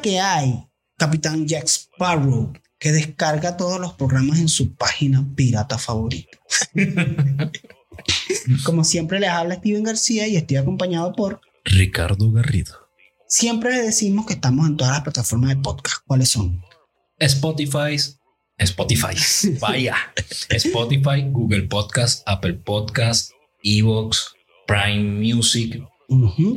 que hay, Capitán Jack Sparrow, que descarga todos los programas en su página pirata favorita? Como siempre les habla Steven García y estoy acompañado por Ricardo Garrido. Siempre les decimos que estamos en todas las plataformas de podcast. ¿Cuáles son? Spotify, Spotify, vaya, Spotify, Google Podcast, Apple Podcast, Evox, Prime Music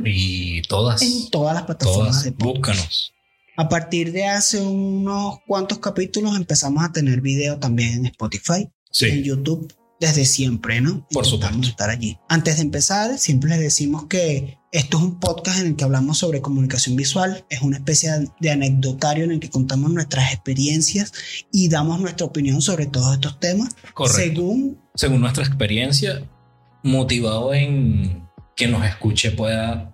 y todas. En todas las plataformas Todas, de podcast. búscanos. A partir de hace unos cuantos capítulos empezamos a tener video también en Spotify, en Sí, YouTube, desde siempre, ¿no? Por supuesto. estar allí. Antes de empezar, siempre les decimos que esto es un podcast en el que hablamos sobre comunicación visual, es una especie de anecdotario en el que contamos nuestras experiencias y damos nuestra opinión sobre todos estos temas, correcto. según Según nuestra experiencia, motivado en que nos escuche pueda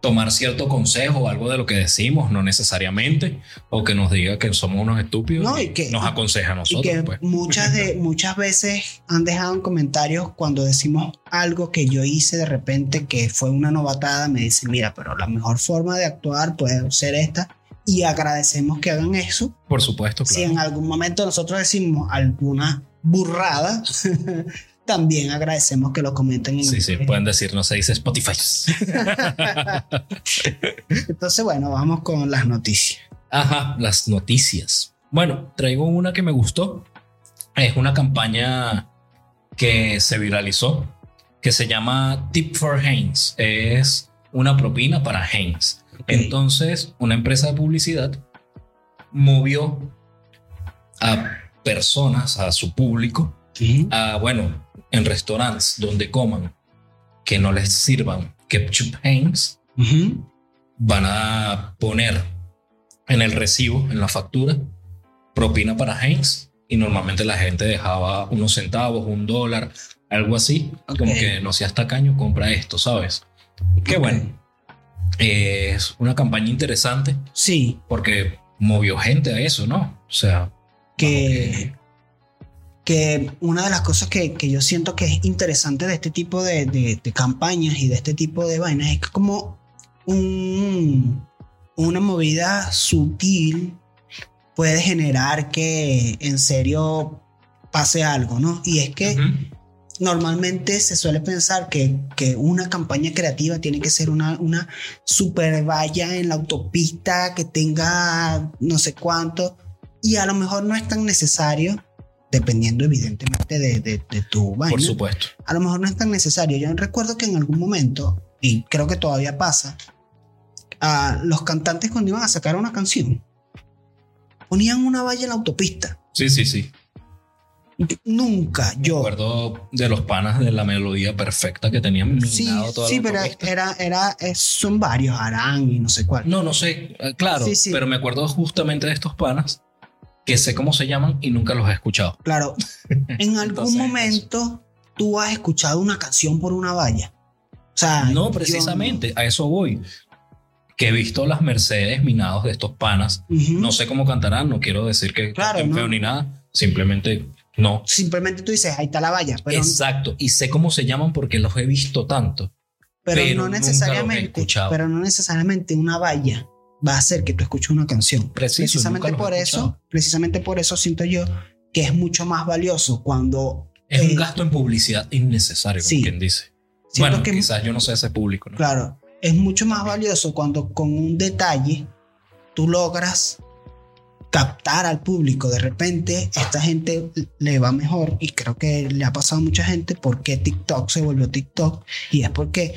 tomar cierto consejo o algo de lo que decimos, no necesariamente, o que nos diga que somos unos estúpidos No, y y que- nos aconseja a y nosotros. que pues. muchas, de, muchas veces han dejado en comentarios cuando decimos algo que yo hice de repente que fue una novatada, me dicen, mira, pero la mejor forma de actuar puede ser esta. Y agradecemos que hagan eso. Por supuesto, Si claro. en algún momento nosotros decimos alguna burrada, también agradecemos que lo comenten en Sí, sí, pueden decir, no se dice Spotify. Entonces, bueno, vamos con las noticias. Ajá, las noticias. Bueno, traigo una que me gustó. Es una campaña que se viralizó, que se llama Tip for Heinz. Es una propina para Heinz. Entonces, una empresa de publicidad movió a personas, a su público, a, bueno, en restaurantes donde coman, que no les sirvan ketchup Heinz, Ujú. van a poner en el recibo, en la factura, propina para Heinz y normalmente la gente dejaba unos centavos, un dólar, algo así, como Ok. que no seas tacaño, compra esto, ¿sabes? Qué bueno. Eh, es una campaña interesante Sí, porque movió gente a eso, ¿no? O sea, que, que una de las cosas que, que yo siento que es interesante de este tipo de, de- de campañas y de este tipo de vainas es que como un, una movida sutil puede generar que en serio pase algo, ¿no? Y es que normalmente se suele pensar que, que una campaña creativa tiene que ser una, una super valla en la autopista que tenga no sé cuánto y a lo mejor no es tan necesario dependiendo evidentemente de, de- de tu vaina por supuesto. a lo mejor no es tan necesario yo recuerdo que en algún momento y creo que todavía pasa a los cantantes cuando iban a sacar una canción ponían una valla en la autopista Sí, sí, sí. nunca Me yo acuerdo de los panas de la melodía perfecta que tenían Sí, toda sí, la pero era, era, es- son varios, Arán y no sé cuál. No, no sé, eh, claro, Sí, sí. pero me acuerdo justamente de estos panas que sé cómo se llaman y nunca los he escuchado. Claro, en algún Entonces, momento tú has escuchado una canción por una valla. O sea, No, precisamente, a eso voy. Que he visto las Mercedes minados de estos panas. no. No sé cómo cantarán, no quiero decir que Claro, no. feo ni nada, simplemente no. Simplemente tú dices, ahí está la valla, pero, Exacto, y sé cómo se llaman porque los he visto tanto. pero, pero no necesariamente, pero no necesariamente una valla va a hacer que tú escuches una canción. Preciso, precisamente por eso, precisamente por eso siento yo que es mucho más valioso cuando Es Eh, un gasto en publicidad innecesario, como sí. quien dice. Bueno, que quizás yo no sé ese público, ¿no? Claro, es mucho más valioso cuando con un detalle tú logras captar al público. De repente, esta gente le va mejor y creo que le ha pasado a mucha gente porque TikTok se volvió TikTok y es porque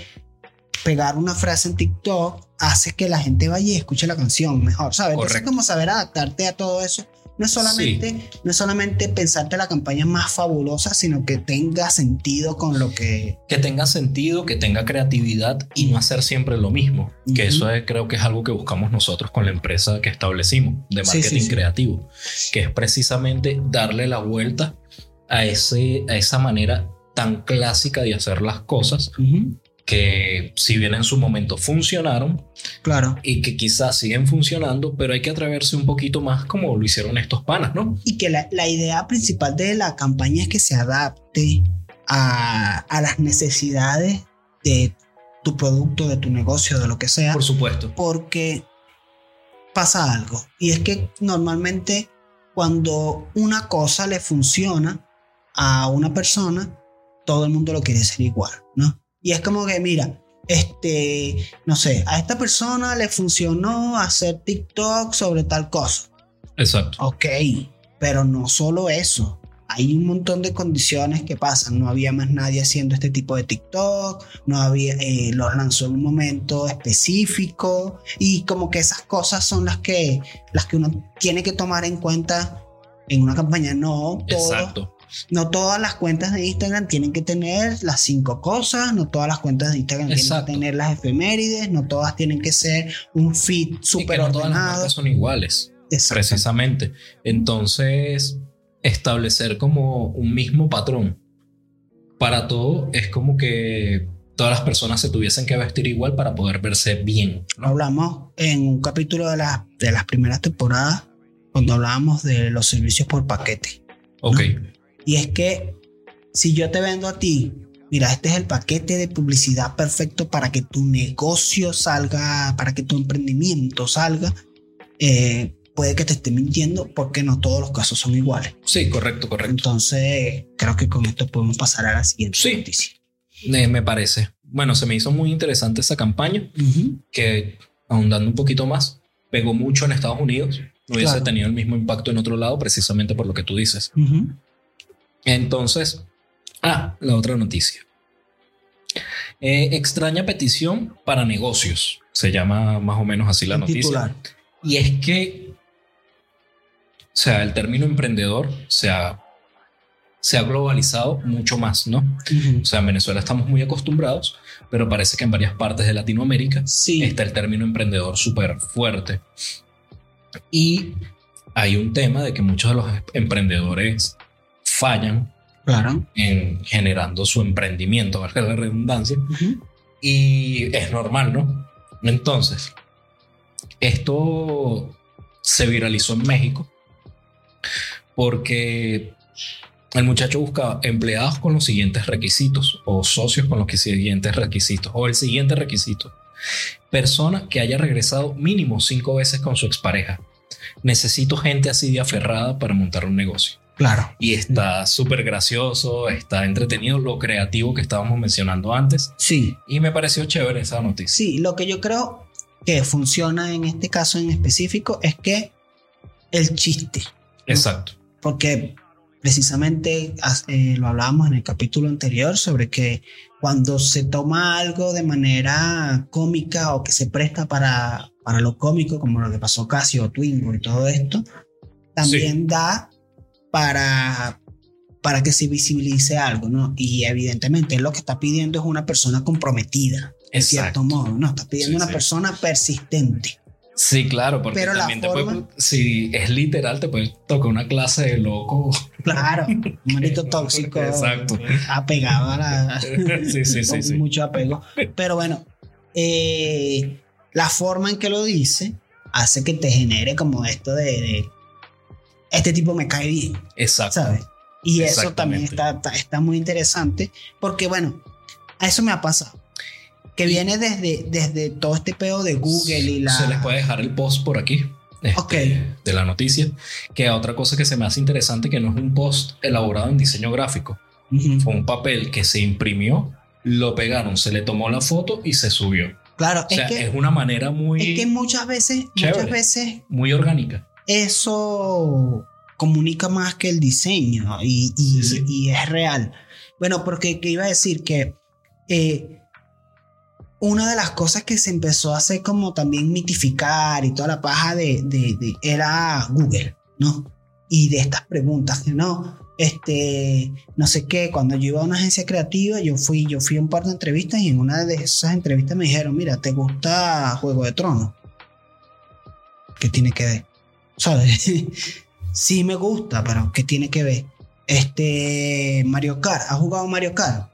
pegar una frase en TikTok hace que la gente vaya y escuche la canción mejor, ¿sabes? Entonces, Correcto. como saber adaptarte a todo eso. No es solamente, no es solamente pensarte la campaña más fabulosa, sino que tenga sentido con lo que que tenga sentido, que tenga creatividad y no hacer siempre lo mismo. Que Ujú. eso es, creo que es algo que buscamos nosotros con la empresa que establecimos de Sí, marketing sí, sí. creativo, que es precisamente darle la vuelta a, ese, a esa manera tan clásica de hacer las cosas que si bien en su momento funcionaron Claro. y que quizás siguen funcionando, pero hay que atreverse un poquito más como lo hicieron estos panas, ¿no? Y que la, la idea principal de la campaña es que se adapte a, a las necesidades de tu producto, de tu negocio, de lo que sea. Por supuesto. Porque pasa algo. Y es que normalmente cuando una cosa le funciona a una persona, todo el mundo lo quiere ser igual, ¿no? Y es como que, mira, este, no sé, a esta persona le funcionó hacer TikTok sobre tal cosa. Exacto. Ok, pero no solo eso. Hay un montón de condiciones que pasan. No había más nadie haciendo este tipo de TikTok. No había, eh, lo lanzó en un momento específico. Y como que esas cosas son las que, las que uno tiene que tomar en cuenta en una campaña. No, todo, Exacto. No todas las cuentas de Instagram tienen que tener las cinco cosas, no todas las cuentas de Instagram tienen que tener las efemérides, no todas tienen que ser un feed súper no todas las marcas son iguales. Exacto. Precisamente. Entonces, establecer como un mismo patrón para todo es como que todas las personas se tuviesen que vestir igual para poder verse bien. Lo hablamos en un capítulo de, la- de las primeras temporadas cuando hablábamos de los servicios por paquete. Ok, Y es que si yo te vendo a ti, mira, este es el paquete de publicidad perfecto para que tu negocio salga, para que tu emprendimiento salga, eh, puede que te esté mintiendo porque no todos los casos son iguales. sí, correcto, correcto. Entonces, creo que con esto podemos pasar a la siguiente Sí. noticia. Eh, me parece. Bueno, se me hizo muy interesante esa campaña Ujú. que, ahondando un poquito más, pegó mucho en Estados Unidos. No hubiese Claro. tenido el mismo impacto en otro lado precisamente por lo que tú dices. Ujú. Entonces, ah, la otra noticia. Eh, extraña petición para negocios. Se llama más o menos así la El noticia. titular. Y es que, o sea, el término emprendedor se ha, se ha globalizado mucho más, ¿no? O sea, en Venezuela estamos muy acostumbrados, pero parece que en varias partes de Latinoamérica Sí. está el término emprendedor súper fuerte. Y hay un tema de que muchos de los emprendedores fallan Claro. en generando su emprendimiento, valga la redundancia, y es normal, ¿no? Entonces, esto se viralizó en México porque el muchacho buscaba empleados con los siguientes requisitos o socios con los siguientes requisitos o el siguiente requisito. Persona que haya regresado mínimo cinco veces con su expareja. Necesito gente así de aferrada para montar un negocio. Claro. Y está súper gracioso, está entretenido, lo creativo que estábamos mencionando antes. Sí. Y me pareció chévere esa noticia. Sí, lo que yo creo que funciona en este caso en específico es que el chiste, Exacto. porque precisamente eh, lo hablábamos en el capítulo anterior sobre que cuando se toma algo de manera cómica o que se presta para, para lo cómico, como lo que pasó Casio, Twingo y todo esto, también da para, para que se visibilice algo, ¿no? Y evidentemente lo que está pidiendo es una persona comprometida, en cierto modo, ¿no? Está pidiendo Sí, una sí. persona persistente. Sí, claro, porque Pero la también te forma- puede, si es literal, te puede tocar una clase de loco. Claro, un manito tóxico. Exacto. Apegado a la. Sí, sí, sí, con sí. Mucho apego. Pero bueno, eh, la forma en que lo dice hace que te genere como esto de. de, este tipo me cae bien, Exacto. ¿sabes? Y eso también está, está, está muy interesante porque, bueno, a eso me ha pasado. Que viene desde, desde todo este pedo de Google y la. Se les puede dejar el post por aquí. este, Ok. De la noticia. Que otra cosa que se me hace interesante que no es un post elaborado en diseño gráfico. Ujú. Fue un papel que se imprimió, lo pegaron, se le tomó la foto y se subió. Claro, O sea, es, que, es una manera muy, es que muchas veces, Chévere. muchas veces muy orgánica. Eso comunica más que el diseño y, y- Sí, sí. y es real. Bueno, porque que iba a decir que eh, una de las cosas que se empezó a hacer como también mitificar y toda la paja de, de- de- era Google, ¿no? Y de estas preguntas que no, este, no sé qué, cuando yo iba a una agencia creativa, yo fui, yo fui a un par de entrevistas y en una de esas entrevistas me dijeron, mira, ¿te gusta Juego de Tronos? ¿Qué tiene que ver? ¿Sabes? sí me gusta, pero ¿qué tiene que ver? Este, Mario Kart, ¿has jugado Mario Kart?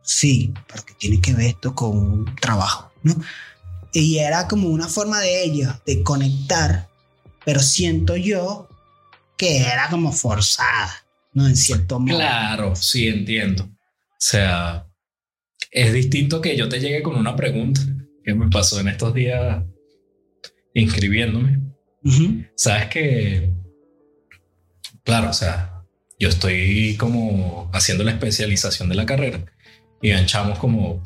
Sí, pero ¿qué tiene que ver esto con trabajo? ¿no? Y era como una forma de ellos de conectar, pero siento yo que era como forzada, ¿no? En cierto modo. Claro, sí, entiendo. O sea, es distinto que yo te llegue con una pregunta que me pasó en estos días inscribiéndome. Sabes que, claro, o sea, yo estoy como haciendo la especialización de la carrera y ven chamos como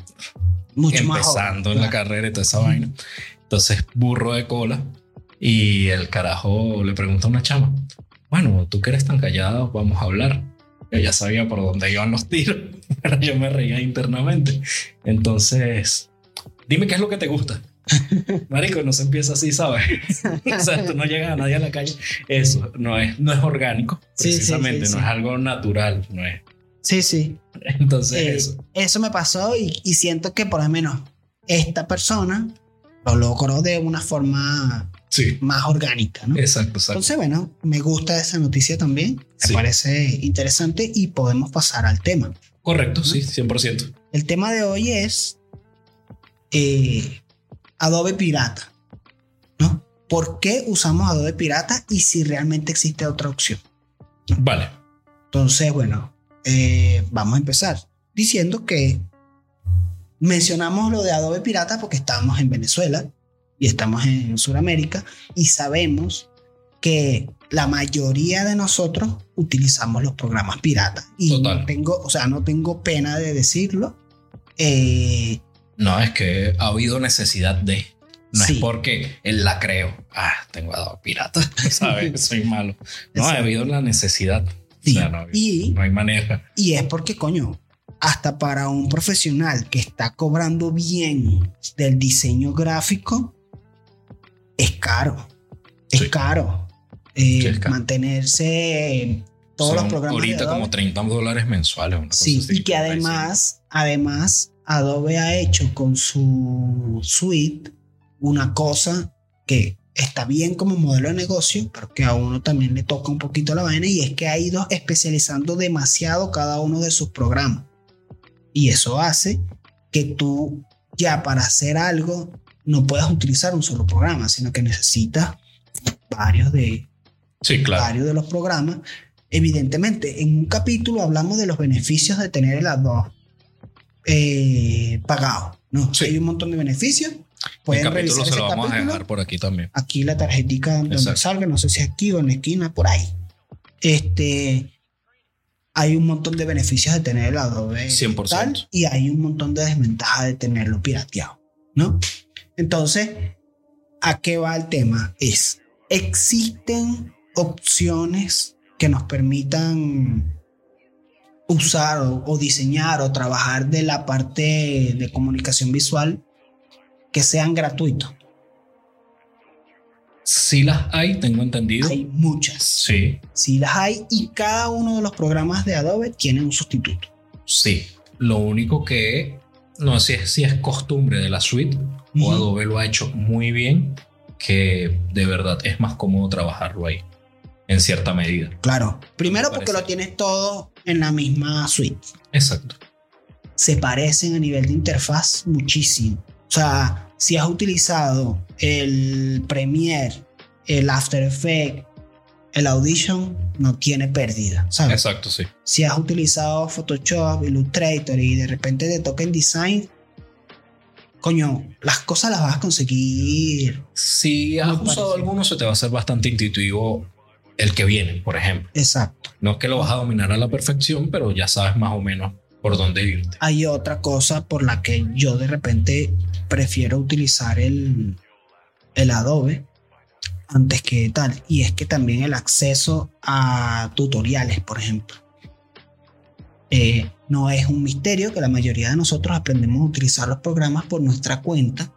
Mucho más empezando joven, en la carrera y toda esa vaina. Entonces, burro de cola y el carajo le pregunta a una chama, bueno, tú que eres tan callado, vamos a hablar. Yo ya sabía por dónde iban los tiros, pero yo me reía internamente. Entonces, dime qué es lo que te gusta. Marico, no se empieza así, ¿sabes? o sea, tú no llegas a nadie a la calle. Eso no es, no es orgánico, Sí, sí, precisamente, sí, no es algo natural, no es. Sí, sí. Entonces, Eh, eso. eso me pasó y, y siento que por lo menos esta persona lo logró de una forma más orgánica, ¿no? exacto, exacto. Entonces, bueno, me gusta esa noticia también. Me parece interesante y podemos pasar al tema. Correcto, sí, 100%. El tema de hoy es eh, Adobe Pirata, ¿no? ¿Por qué usamos Adobe Pirata y si realmente existe otra opción? Vale. Entonces, bueno, eh, vamos a empezar diciendo que mencionamos lo de Adobe Pirata porque estamos en Venezuela y estamos en Sudamérica y sabemos que la mayoría de nosotros utilizamos los programas pirata y Total. no tengo, o sea, no tengo pena de decirlo. Eh, No, es que ha habido necesidad de. No Sí. es porque él la creo. Ah, tengo a pirata, ¿sabes? Soy malo. No, ha habido la necesidad. Sí. O sea, no, Y- no hay manera. Y es porque, coño, hasta para un profesional que está cobrando bien del diseño gráfico, es caro. Es Sí. caro. Eh, Sí, es caro. Mantenerse en todos Son los programas. Ahorita como 30 dólares mensuales. Una cosa Sí, así, y que 35. además, además, Adobe ha hecho con su suite una cosa que está bien como modelo de negocio, pero que a uno también le toca un poquito la vaina y es que ha ido especializando demasiado cada uno de sus programas. Y eso hace que tú ya para hacer algo no puedas utilizar un solo programa, sino que necesitas varios de, Sí, claro. varios de los programas. Evidentemente, en un capítulo hablamos de los beneficios de tener el Adobe eh, pagado. ¿no? Sí. Hay un montón de beneficios. El Pueden capítulo revisar se lo vamos a dejar por aquí también. Aquí la tarjetica donde Exacto. salga, no sé si aquí o en la esquina, por ahí. Este, hay un montón de beneficios de tener el Adobe 100%. tal, y hay un montón de desventajas de tenerlo pirateado, ¿no? Entonces, ¿a qué va el tema? Es, existen opciones que nos permitan usar o, o diseñar o trabajar de la parte de comunicación visual que sean gratuitos. Sí las hay, tengo entendido. Hay muchas. Sí, Sí las hay y cada uno de los programas de Adobe tiene un sustituto. sí. Lo único que no sé si es, si es costumbre de la suite o Adobe lo ha hecho muy bien, que de verdad es más cómodo trabajarlo ahí, en cierta medida. Claro. Primero Me porque lo tienes todo en la misma suite. Exacto. Se parecen a nivel de interfaz muchísimo. O sea, si has utilizado el Premiere, el After Effects, el Audition, no tiene pérdida. ¿sabes? Exacto, sí. Si has utilizado Photoshop, Illustrator y de repente te toca en design, coño, las cosas las vas a conseguir. Si has usado alguno, se te va a hacer bastante intuitivo el que viene, por ejemplo. Exacto. No es que lo vas a dominar a la perfección, pero ya sabes más o menos por dónde irte. hay otra cosa por la que yo de repente prefiero utilizar el, el Adobe antes que tal. Y es que también el acceso a tutoriales, por ejemplo. Eh, no es un misterio que la mayoría de nosotros aprendemos a utilizar los programas por nuestra cuenta.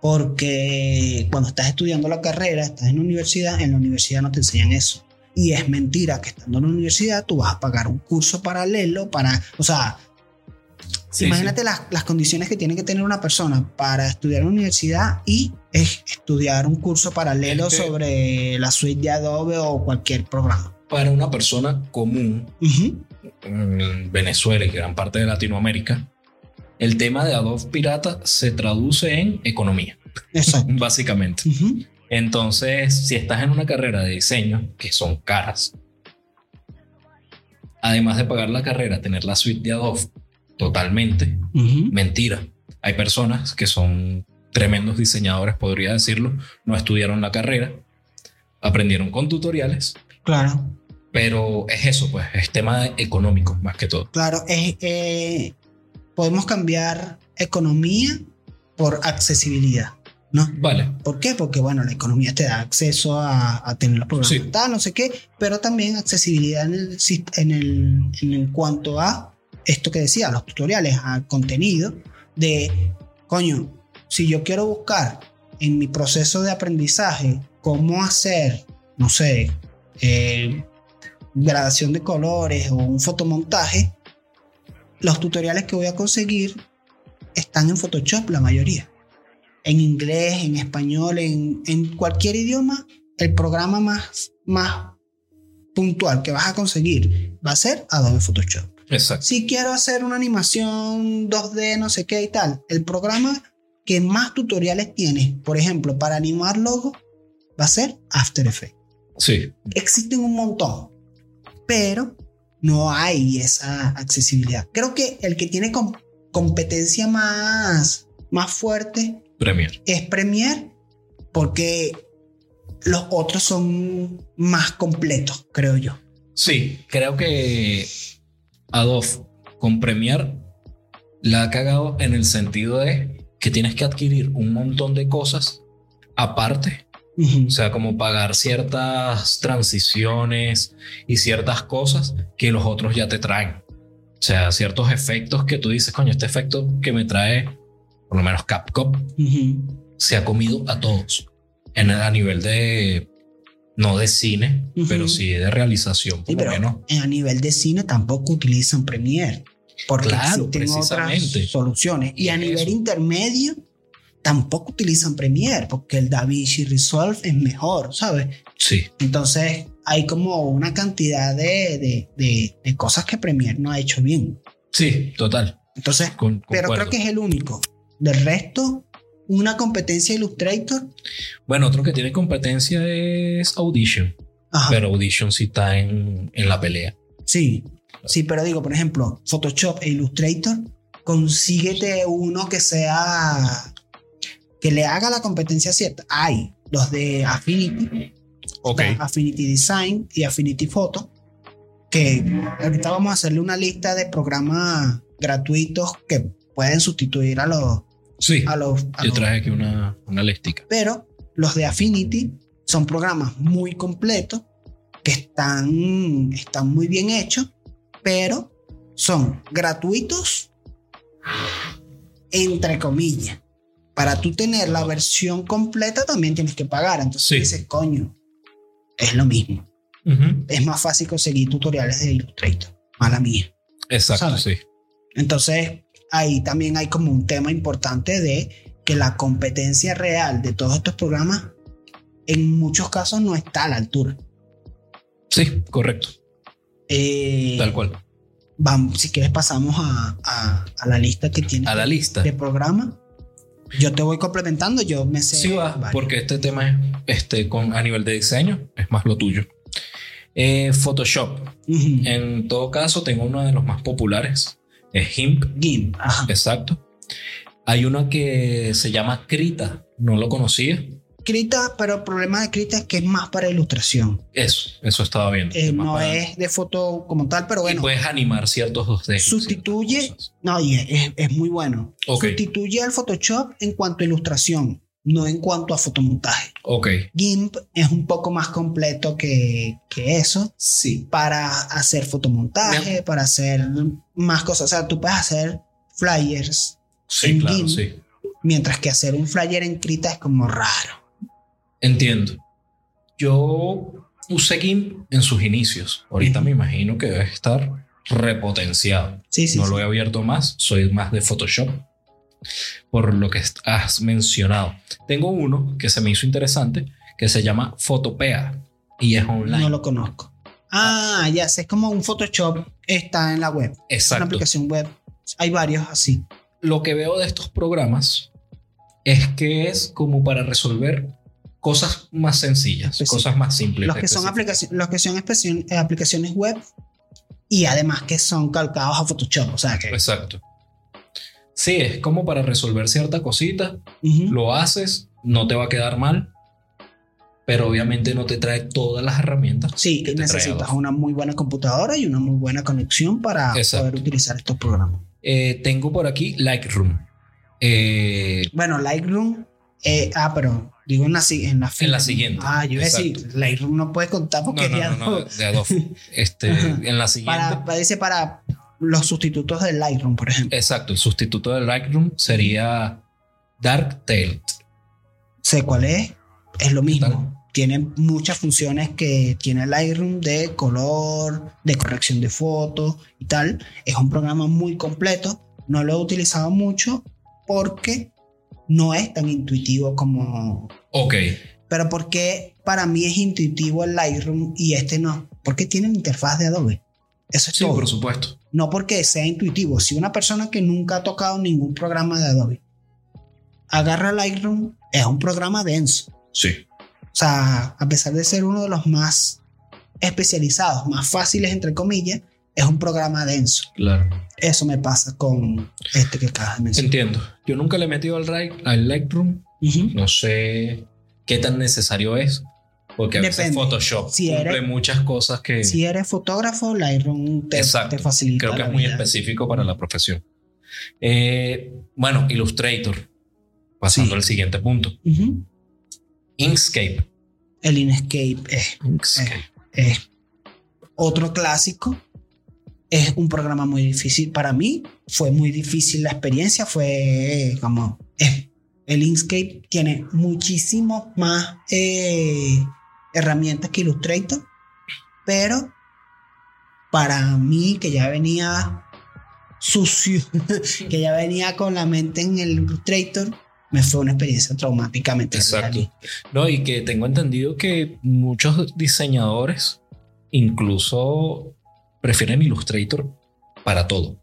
Porque cuando estás estudiando la carrera, estás en la universidad, en la universidad no te enseñan eso. Y es mentira que estando en la universidad tú vas a pagar un curso paralelo para, o sea, Sí, Imagínate Las, las condiciones que tiene que tener una persona para estudiar en la universidad y es estudiar un curso paralelo sobre la suite de Adobe o cualquier programa. Para una persona común Ujú. en Venezuela y gran parte de Latinoamérica, el tema de Adobe Pirata se traduce en economía, básicamente. Entonces, si estás en una carrera de diseño, que son caras, además de pagar la carrera, tener la suite de Adobe totalmente, Ujú. mentira. Hay personas que son tremendos diseñadores, podría decirlo, no estudiaron la carrera aprendieron con tutoriales, Claro, pero es eso, pues, es tema económico más que todo. claro. Es, eh, podemos cambiar economía por accesibilidad, ¿no? Vale, ¿Por qué? Porque, bueno, la economía te da acceso a, a tener los programas Sí. tal, no sé qué, pero también accesibilidad en el, en el, en el cuanto a esto que decía, los tutoriales, a contenido de, coño, si yo quiero buscar en mi proceso de aprendizaje cómo hacer, no sé, eh, gradación de colores o un fotomontaje, los tutoriales que voy a conseguir están en Photoshop, la mayoría en inglés, en español, en, en cualquier idioma, el programa más, más puntual que vas a conseguir va a ser Adobe Photoshop. exacto. Si quiero hacer una animación 2D, no sé qué y tal, el programa que más tutoriales tiene, por ejemplo, para animar logos, va a ser After Effects. Sí, Existen un montón, pero no hay esa accesibilidad. Creo que el que tiene com- competencia más, más fuerte Premiere. es Premiere porque los otros son más completos, creo yo. Sí, creo que Adobe con Premiere la ha cagado en el sentido de que tienes que adquirir un montón de cosas aparte O sea, como pagar ciertas transiciones y ciertas cosas que los otros ya te traen. O sea, ciertos efectos que tú dices, coño, este efecto que me trae, por lo menos Capcom, Ujú. se ha comido a todos. En, a nivel de, no de cine, Ujú. pero sí de realización, Sí, por lo pero menos. a nivel de cine tampoco utilizan Premiere. Porque Claro, existen otras soluciones. Y a Eso. nivel intermedio tampoco utilizan Premiere porque el DaVinci Resolve es mejor, ¿sabes? Sí, Entonces hay como una cantidad de, de- de- de cosas que Premiere no ha hecho bien. sí, total. Entonces, Con- pero creo que es el único. Del resto, una competencia Illustrator. Bueno, otro que tiene competencia es Audition, Ajá, pero Audition sí está en, en la pelea. sí, sí, pero digo, por ejemplo, Photoshop e Illustrator, consíguete uno que sea que le haga la competencia cierta. Hay los de Affinity, Ok. está Affinity Design y Affinity Photo, que ahorita vamos a hacerle una lista de programas gratuitos que pueden sustituir a los Sí, a los, a yo los- traje aquí una, una listica. pero los de Affinity son programas muy completos que están, están muy bien hechos, pero son gratuitos entre comillas. Para tú tener la versión completa también tienes que pagar. Entonces Sí. dices, coño, es lo mismo. Es más fácil conseguir tutoriales de Illustrator. Mala mía. Exacto, ¿Sabes? sí. Entonces, ahí también hay como un tema importante de que la competencia real de todos estos programas en muchos casos no está a la altura. Sí, correcto. Eh, Tal cual. Vamos, si quieres pasamos a, a- a la lista que tiene A la lista. de programas. Yo te voy complementando, yo me sé. Sí va, varios. porque este tema es este, con, a nivel de diseño, es más lo tuyo. Eh, Photoshop. En todo caso, tengo uno de los más populares. Es GIMP. GIMP, ajá. Exacto. Hay uno que se llama Krita. No lo conocía. Krita, pero el problema de Krita es que es más para ilustración. Eso, eso estaba viendo. Eh, Más no para- es de foto como tal, pero Y bueno. puedes animar ciertos 2D. Sustituye-. No, y es, es muy bueno. Ok. Sustituye al Photoshop en cuanto a ilustración, no en cuanto a fotomontaje. Ok. GIMP es un poco más completo que, que eso Sí. para hacer fotomontaje, para hacer más cosas. O sea, tú puedes hacer flyers, Sí, En claro, GIMP. sí. mientras que hacer un flyer en Krita es como raro. Entiendo. Yo usé GIMP en sus inicios. Ahorita me imagino que debe estar repotenciado. Sí, sí. no sí. lo he abierto más, soy más de Photoshop. Por lo que has mencionado. Tengo uno que se me hizo interesante que se llama Photopea y es online. No lo conozco. Ah, ya sé, es como un Photoshop, está en la web. Es una Exacto. aplicación web. Hay varios así. Lo que veo de estos programas es que es como para resolver cosas más sencillas, cosas más simples. Los que son, aplicaciones, los que son eh, aplicaciones web y además que son calcados a Photoshop. O sea que. Exacto. Sí, es como para resolver cierta cosita. Lo haces, no te va a quedar mal, pero obviamente no te trae todas las herramientas. Sí, que necesitas una muy buena computadora y una muy buena conexión para Exacto. poder utilizar estos programas. Eh, tengo por aquí Lightroom. Eh, Bueno, Lightroom, eh, ah, pero digo en la, en la, En la siguiente. Ah, yo iba a decir, Exacto. Lightroom no puede contar porque no, de Adobe. Este, en la siguiente. para, parece para los sustitutos del Lightroom, por ejemplo. Exacto, el sustituto de Lightroom sería Darktail. sé cuál es, es lo mismo. Tiene muchas funciones que tiene Lightroom de color, de corrección de fotos y tal. Es un programa muy completo. No lo he utilizado mucho porque no es tan intuitivo como... Ok, Pero porque para mí es intuitivo el Lightroom y este no. Porque tiene la interfaz de Adobe. Eso es sí, todo. por supuesto. No porque sea intuitivo. Si una persona que nunca ha tocado ningún programa de Adobe agarra Lightroom, es un programa denso. Sí. O sea, a pesar de ser uno de los más especializados, más fáciles, entre comillas, es un programa denso. Claro. Eso me pasa con este que acabas de mencionar. Entiendo. Yo nunca le he metido al, al Lightroom. No sé qué tan necesario es. Porque a veces Depende. Photoshop Si cumple eres- muchas cosas que Si eres fotógrafo, Lightroom te, Exacto. te facilita. creo que la es muy vida. específico para la profesión. Eh, bueno, Illustrator. Pasando Sí. al siguiente punto. Inkscape. El Inkscape es Inkscape. es otro clásico. Es un programa muy difícil para mí. Fue muy difícil la experiencia. Fue como. es- el Inkscape tiene muchísimo más eh, herramientas que Illustrator. Pero para mí, que ya venía sucio, que ya venía con la mente en el Illustrator, me fue una experiencia traumáticamente. Exacto. No, y que tengo entendido que muchos diseñadores incluso prefieren Illustrator para todo.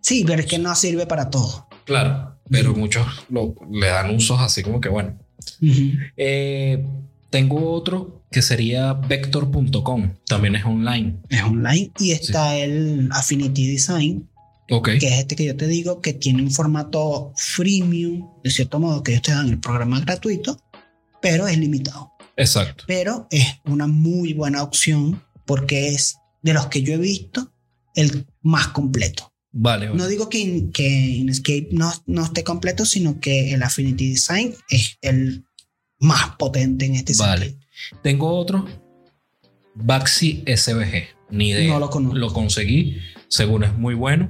Sí, pero es que no sirve para todo. Claro, pero muchos lo- le dan usos así como que bueno. Ujú. Eh, tengo otro que sería vector.com, también es online. es online y está el Affinity Design, Ok, que es este que yo te digo que tiene un formato freemium, de cierto modo que ellos te dan el programa gratuito, pero es limitado. exacto. Pero es una muy buena opción porque es de los que yo he visto el más completo. Vale, vale. No digo que, In- que Inkscape no, no esté completo, sino que el Affinity Design es el más potente en este Vale. sentido. Tengo otro, Baxi SVG. Ni idea. No lo conozco. Lo conseguí, según es muy bueno.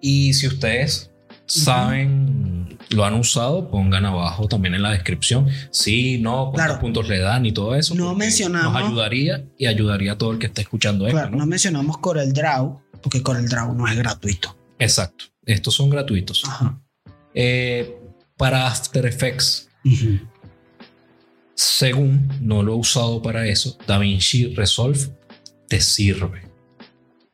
Y si ustedes saben, lo han usado, pongan abajo también en la descripción. Sí, no, cuántos Claro. puntos le dan y todo eso. No mencionamos- Nos ayudaría y ayudaría a todo el que esté escuchando esto. Claro, ¿no? no mencionamos CorelDRAW porque CorelDRAW no es gratuito. Exacto. Estos son gratuitos. Ajá. Eh, para After Effects, según no lo he usado para eso, DaVinci Resolve te sirve.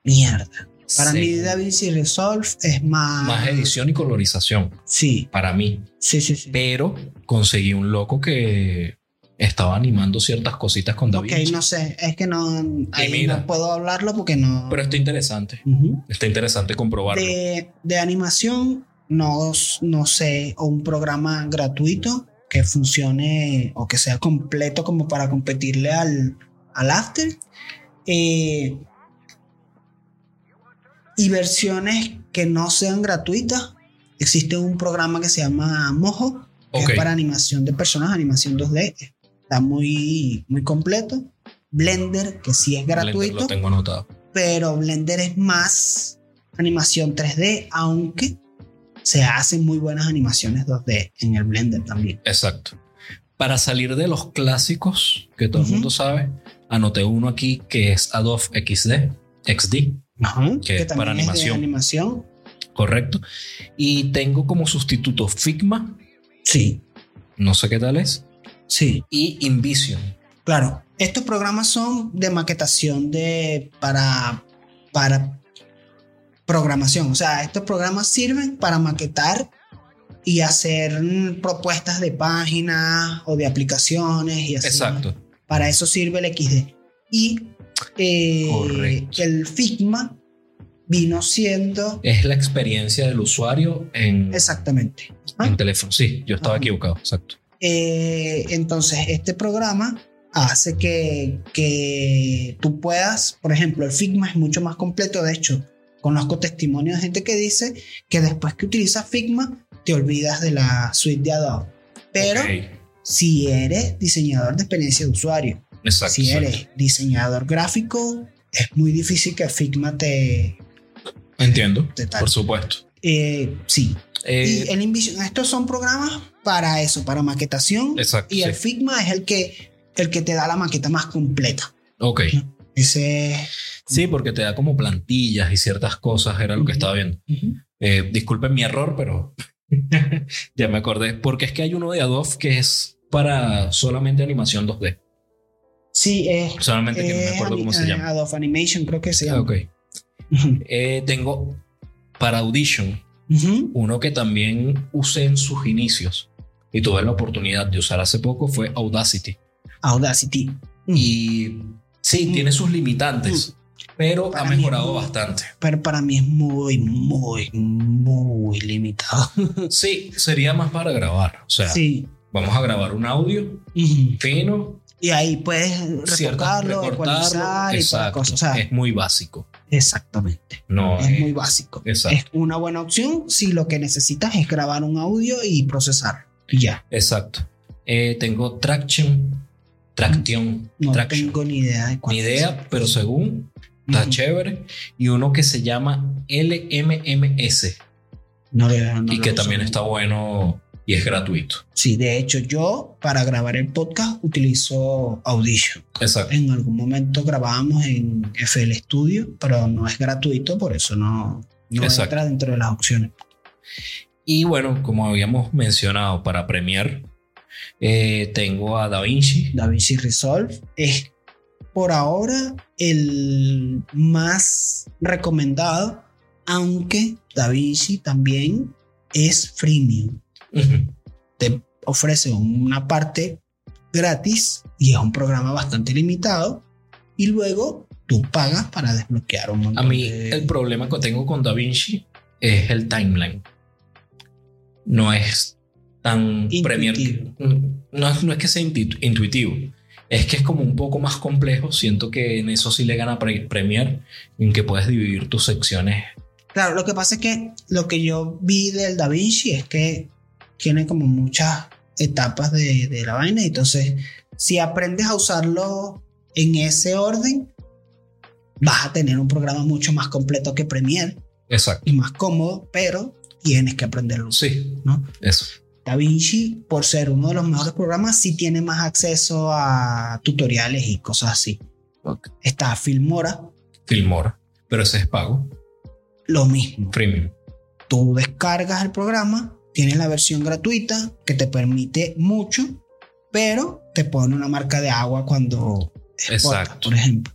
Mierda. Para mí, Según. DaVinci Resolve es más. Más edición y colorización, Sí, para mí. sí, sí. sí. Pero conseguí un loco que estaba animando ciertas cositas con Ok, DaVinci. no sé. Es que no. Ahí mira. no puedo hablarlo porque no. Pero está interesante. Ujú. Está interesante comprobarlo. de, de animación, no, no sé. O un programa gratuito que funcione o que sea completo como para competirle al, al After. Eh, y versiones que no sean gratuitas. Existe un programa que se llama Mojo, que es para animación de personas, animación 2D. Está muy, muy completo. Blender, que sí es Blender gratuito, Lo tengo anotado. pero Blender es más animación 3D, aunque se hacen muy buenas animaciones 2D en el Blender también. Exacto. Para salir de los clásicos que todo el mundo sabe, anoté uno aquí que es Adobe XD, XD, Que es para también es de animación. animación. correcto. Y tengo como sustituto Figma, Sí, no sé qué tal es, sí. y InVision. Claro, estos programas son de maquetación de para para programación, o sea, estos programas sirven para maquetar y hacer propuestas de páginas o de aplicaciones y así. Exacto. Para eso sirve el XD. Y eh, el Figma vino siendo Es la experiencia del usuario en, exactamente. ¿ah? en teléfono. Sí, yo estaba Ajá. equivocado, exacto. Eh, entonces, este programa hace que, que tú puedas, por ejemplo, el Figma es mucho más completo, de hecho, conozco testimonios de gente que dice que después que utilizas Figma, te olvidas de la suite de Adobe. Pero si eres diseñador de experiencia de usuario, Exacto. si exacto. eres diseñador gráfico, es muy difícil que Figma te... Entiendo, te por supuesto. Eh, sí. Eh, y el InVision, estos son programas para eso, para maquetación. exacto. Y el. Figma es el que, el que te da la maqueta más completa. Ok. Ese... Sí, porque te da como plantillas y ciertas cosas, era lo que estaba viendo. Eh, disculpen mi error, pero ya me acordé. Porque es que hay uno de Adobe que es para solamente animación 2D. Sí, es... Solamente que no me acuerdo cómo se llama. Adobe Animation creo que se Ah, llama. ok. Eh, tengo para Audition Ujú. uno que también usé en sus inicios y tuve la oportunidad de usar hace poco fue Audacity. Audacity. Y sí, Mm. tiene sus limitantes, pero Para ha mejorado no. bastante. Pero para mí es muy, muy, muy limitado. Sí, sería más para grabar. O sea, Sí. vamos a grabar un audio fino, Y ahí puedes recortarlo. ecualizar y toda la Exacto. cosa. O sea, es muy básico. exactamente. No Es es- muy básico. Exacto. Es una buena opción si lo que necesitas es grabar un audio y procesar. Y ya. Exacto. Eh, tengo Traction. Traction. No traction. tengo ni idea de cuál Ni es. idea, pero según está chévere. Y uno que se llama LMMS No, le- no y que también está bueno y es gratuito. Sí, de hecho, yo para grabar el podcast utilizo Audition. Exacto. En algún momento grabábamos en FL Studio, pero no es gratuito, por eso no, no Exacto. entra dentro de las opciones. Y bueno, como habíamos mencionado para Premiere, eh, tengo a DaVinci. DaVinci Resolve es por ahora el más recomendado, aunque DaVinci también es freemium. Ujú. Te ofrece una parte gratis y es un programa bastante limitado y luego tú pagas para desbloquear un montón A mí de- el problema que tengo con DaVinci es el timeline. No es tan Intuitivo. Premiere. No, es- no es que sea intu- intuitivo. Es que es como un poco más complejo. Siento que en eso sí le gana Pre- Premiere, en que puedes dividir tus secciones. Claro, lo que pasa es que lo que yo vi del Da Vinci es que tiene como muchas etapas de, de la vaina. y Entonces, si aprendes a usarlo en ese orden, vas a tener un programa mucho más completo que Premiere Exacto. y más cómodo, pero tienes que aprenderlo. Sí, ¿no? eso. Da Vinci, por ser uno de los mejores programas, sí tiene más acceso a tutoriales y cosas así. Está Filmora, Filmora. Pero ese es pago. lo mismo. Premium. tú descargas el programa, tienes la versión gratuita que te permite mucho, pero te pone una marca de agua cuando exportas, Exacto. por ejemplo.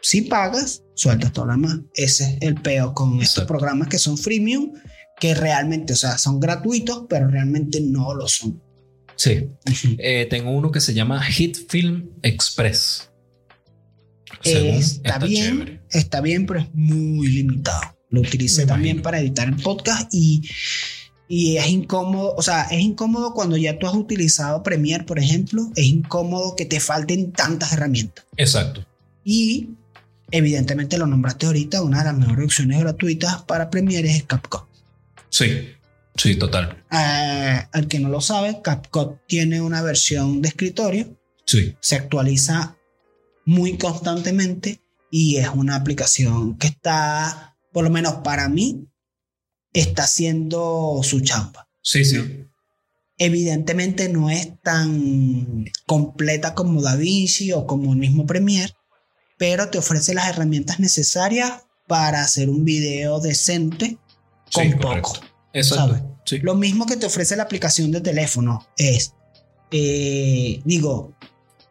Si pagas, sueltas todo lo demás. Ese es el peo con estos Exacto. programas que son freemium, que realmente, o sea, son gratuitos, pero realmente no lo son. Sí. Eh, tengo uno que se llama Hit Film Express. Según, está, bien, chévere. está bien, pero es muy limitado. Lo utilicé también imagino. para editar el podcast y, y es incómodo, o sea, es incómodo cuando ya tú has utilizado Premiere, por ejemplo, es incómodo que te falten tantas herramientas. Exacto. Y evidentemente lo nombraste ahorita, una de las mejores opciones gratuitas para Premiere es CapCut. Sí. Sí, total. Eh, al que no lo sabe, CapCut tiene una versión de escritorio Sí. se actualiza muy constantemente y es una aplicación que está, por lo menos para mí, está haciendo su chamba. Sí, sí. Evidentemente no es tan completa como DaVinci o como el mismo Premiere, pero te ofrece las herramientas necesarias para hacer un video decente con Sí, poco. Exacto. ¿sabes? Sí. Lo mismo que te ofrece la aplicación de teléfono es, eh, digo,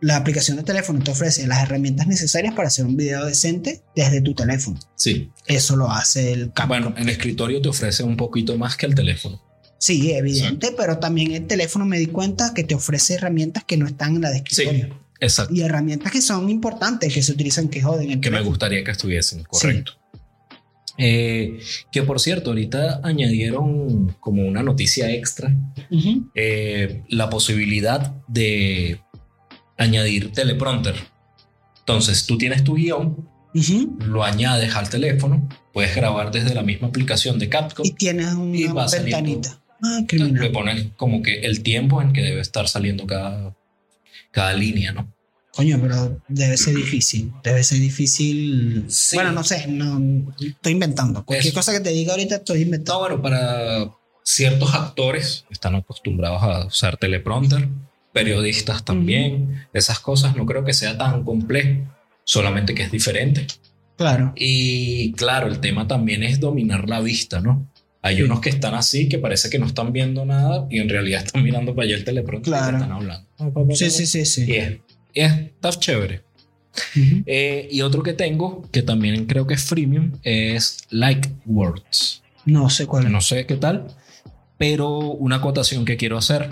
la aplicación de teléfono te ofrece las herramientas necesarias para hacer un video decente desde tu teléfono. Sí. Eso lo hace el CapCut. Bueno, en escritorio te ofrece un poquito más que el teléfono. Sí, evidente, pero también el teléfono me di cuenta que te ofrece herramientas que no están en la de escritorio. Exacto. Y herramientas que son importantes, que se utilizan, que joden. el Que me gustaría que estuviesen, correcto. Eh, que por cierto, ahorita añadieron como una noticia extra eh, la posibilidad de añadir teleprompter. Entonces tú tienes tu guion, Ujú. lo añades al teléfono, puedes grabar desde la misma aplicación de CapCut. Y tienes Y va una ventanita. Ah, Le criminal. pones como que el tiempo en que debe estar saliendo cada, cada línea, ¿no? Coño, pero debe ser difícil. Debe ser difícil. Sí. Bueno, no sé, no estoy inventando. Cualquier Eso. cosa que te diga ahorita estoy No, inventando. bueno, para ciertos actores están acostumbrados a usar teleprompter, periodistas también, esas cosas no creo que sea tan complejo, solamente que es diferente. Claro. Y claro, el tema también es dominar la vista, ¿no? Hay Sí. unos que están así, que parece que no están viendo nada y en realidad están mirando para allá el teleprompter y Claro. están hablando. Sí, sí, sí, sí. Y es, y es- está chévere. Eh, y otro que tengo, que también creo que es freemium, es Like Words. No sé cuál es. No sé qué tal, pero una acotación que quiero hacer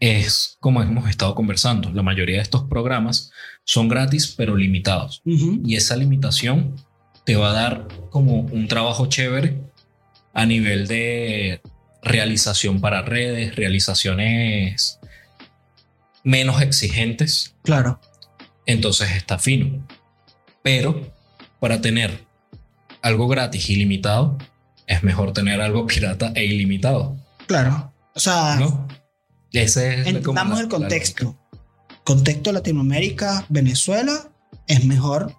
es, como hemos estado conversando, la mayoría de estos programas son gratis pero limitados. Y esa limitación te va a dar como un trabajo chévere a nivel de realización para redes, realizaciones menos exigentes. Claro. Entonces está fino. Pero para tener algo gratis y limitado, es mejor tener algo pirata e ilimitado. Claro. O sea, ¿No? Ese es como entendamos la- el contexto. contexto Latinoamérica, Venezuela, es mejor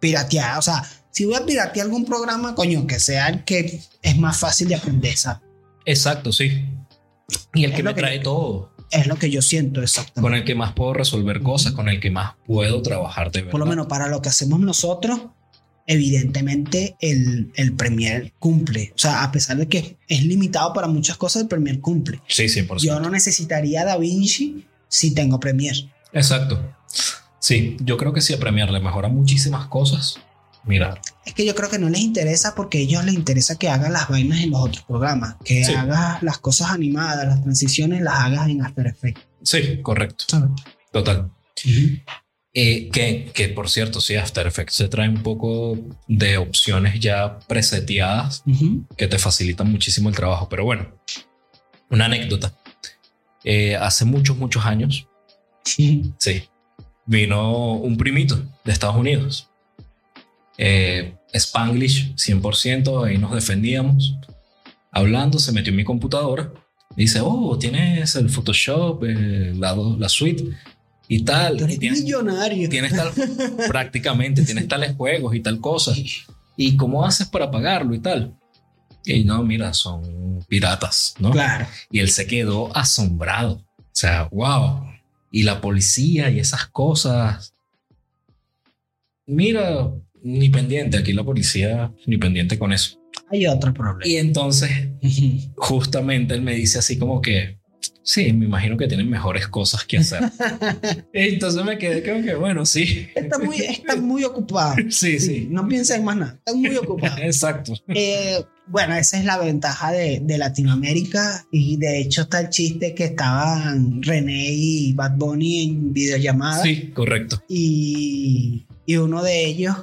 piratear. O sea, si voy a piratear algún programa, coño, que sea el que es más fácil de aprender. Exacto, sí. Y el Es que me que- trae todo. Es lo que yo siento exactamente. Con el que más puedo resolver cosas, con el que más puedo trabajar de verdad. Por lo menos para lo que hacemos nosotros, evidentemente el, el Premiere cumple. O sea, a pesar de que es limitado para muchas cosas, el Premiere cumple. Sí, 100%. Yo no necesitaría DaVinci si tengo Premiere. Exacto. Sí, yo creo que si a Premiere le mejora muchísimas cosas, mira, Es que yo creo que no les interesa porque a ellos les interesa que hagas las vainas en los otros programas, que Sí. hagas las cosas animadas, las transiciones las hagas en After Effects. sí, correcto, total. Eh, que, que por cierto, sí, After Effects se trae un poco de opciones ya preseteadas Ujú. que te facilitan muchísimo el trabajo. Pero bueno, una anécdota. Eh, hace muchos, muchos años, Sí. sí, vino un primito de Estados Unidos. Eh, Spanglish 100%, ahí nos defendíamos. Hablando, se metió en mi computadora. Dice, oh, tienes el Photoshop, eh, la, la suite y tal. Tú eres Y tienes, millonario. tienes tal, prácticamente, tienes tales juegos y tal cosa. ¿Y cómo haces para pagarlo y tal? Y no, mira, son piratas, ¿no? Claro. Y él se quedó asombrado. O sea, wow. Y la policía y esas cosas. Mira, ni pendiente. Aquí la policía, ni pendiente con eso. Hay otro problema. Y entonces, justamente él me dice así como que, sí, me imagino que tienen mejores cosas que hacer. entonces me quedé como que, bueno, sí. Está muy, está muy ocupado. Sí, sí. No piensa en más nada. Está muy ocupado. Exacto. Eh, bueno, esa es la ventaja de, de Latinoamérica y de hecho está el chiste que estaban René y Bad Bunny en videollamada Sí, correcto. y, y uno de ellos,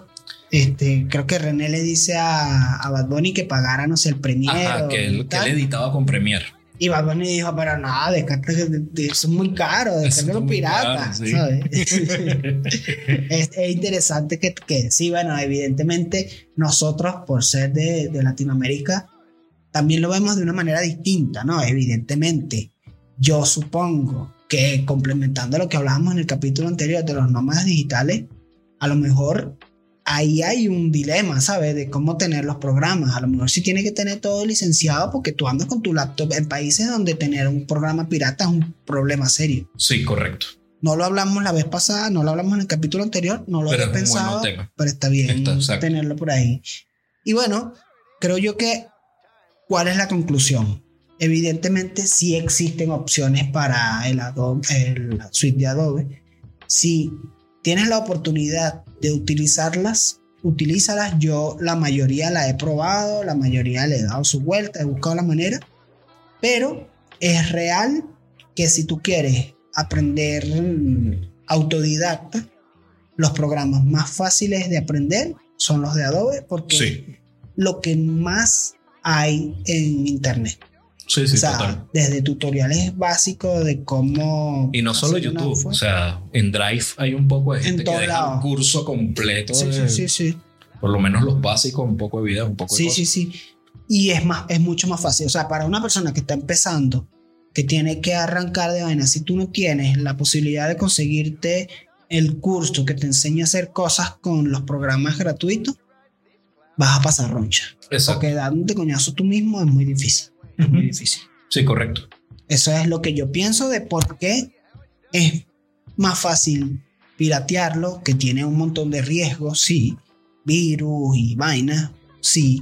este, creo que René le dice a, a Bad Bunny que pagara, no sé, el Premiere Ajá, que él, que tal. él editaba con Premiere. Y Bad Bunny dijo, pero nada, descarte, de- de- eso es muy caro, Eso descarte es los piratas, caro, sí. ¿sabes? es, es interesante que, que sí, bueno, evidentemente nosotros por ser de, de Latinoamérica también lo vemos de una manera distinta, ¿no? Evidentemente, yo supongo que complementando lo que hablábamos en el capítulo anterior de los nómadas digitales, a lo mejor ahí hay un dilema, ¿sabes? De cómo tener los programas. A lo mejor sí tiene que tener todo licenciado porque tú andas con tu laptop en países donde tener un programa pirata es un problema serio. Sí, correcto. No lo hablamos la vez pasada, no lo hablamos en el capítulo anterior, no lo Pero había pensado, pero está bien Está, tenerlo por ahí. Y bueno, creo yo que, ¿cuál es la conclusión? Evidentemente sí existen opciones para el Adobe, el suite de Adobe. Si tienes la oportunidad de utilizarlas, utilízalas. Yo la mayoría la he probado, la mayoría le he dado su vuelta, he buscado la manera, pero es real que si tú quieres aprender autodidacta, los programas más fáciles de aprender son los de Adobe porque Sí, lo que más hay en internet. Sí, sí, o sea, total. desde tutoriales básicos de cómo. Y no solo YouTube, o sea, en Drive hay un poco de En gente que todos deja un curso completo, Sí, de- sí, sí, sí. por lo menos los básicos, un poco de videos, un poco de Sí, cosas. sí, sí. Y es más, es mucho más fácil. O sea, para una persona que está empezando, que tiene que arrancar de vaina, si tú no tienes la posibilidad de conseguirte el curso que te enseña a hacer cosas con los programas gratuitos, vas a pasar roncha. Exacto. Porque dándote coñazo tú mismo es muy difícil. Es muy difícil. Sí, correcto. Eso es lo que yo pienso de por qué es más fácil piratearlo, que tiene un montón de riesgos, sí, virus y vainas, sí.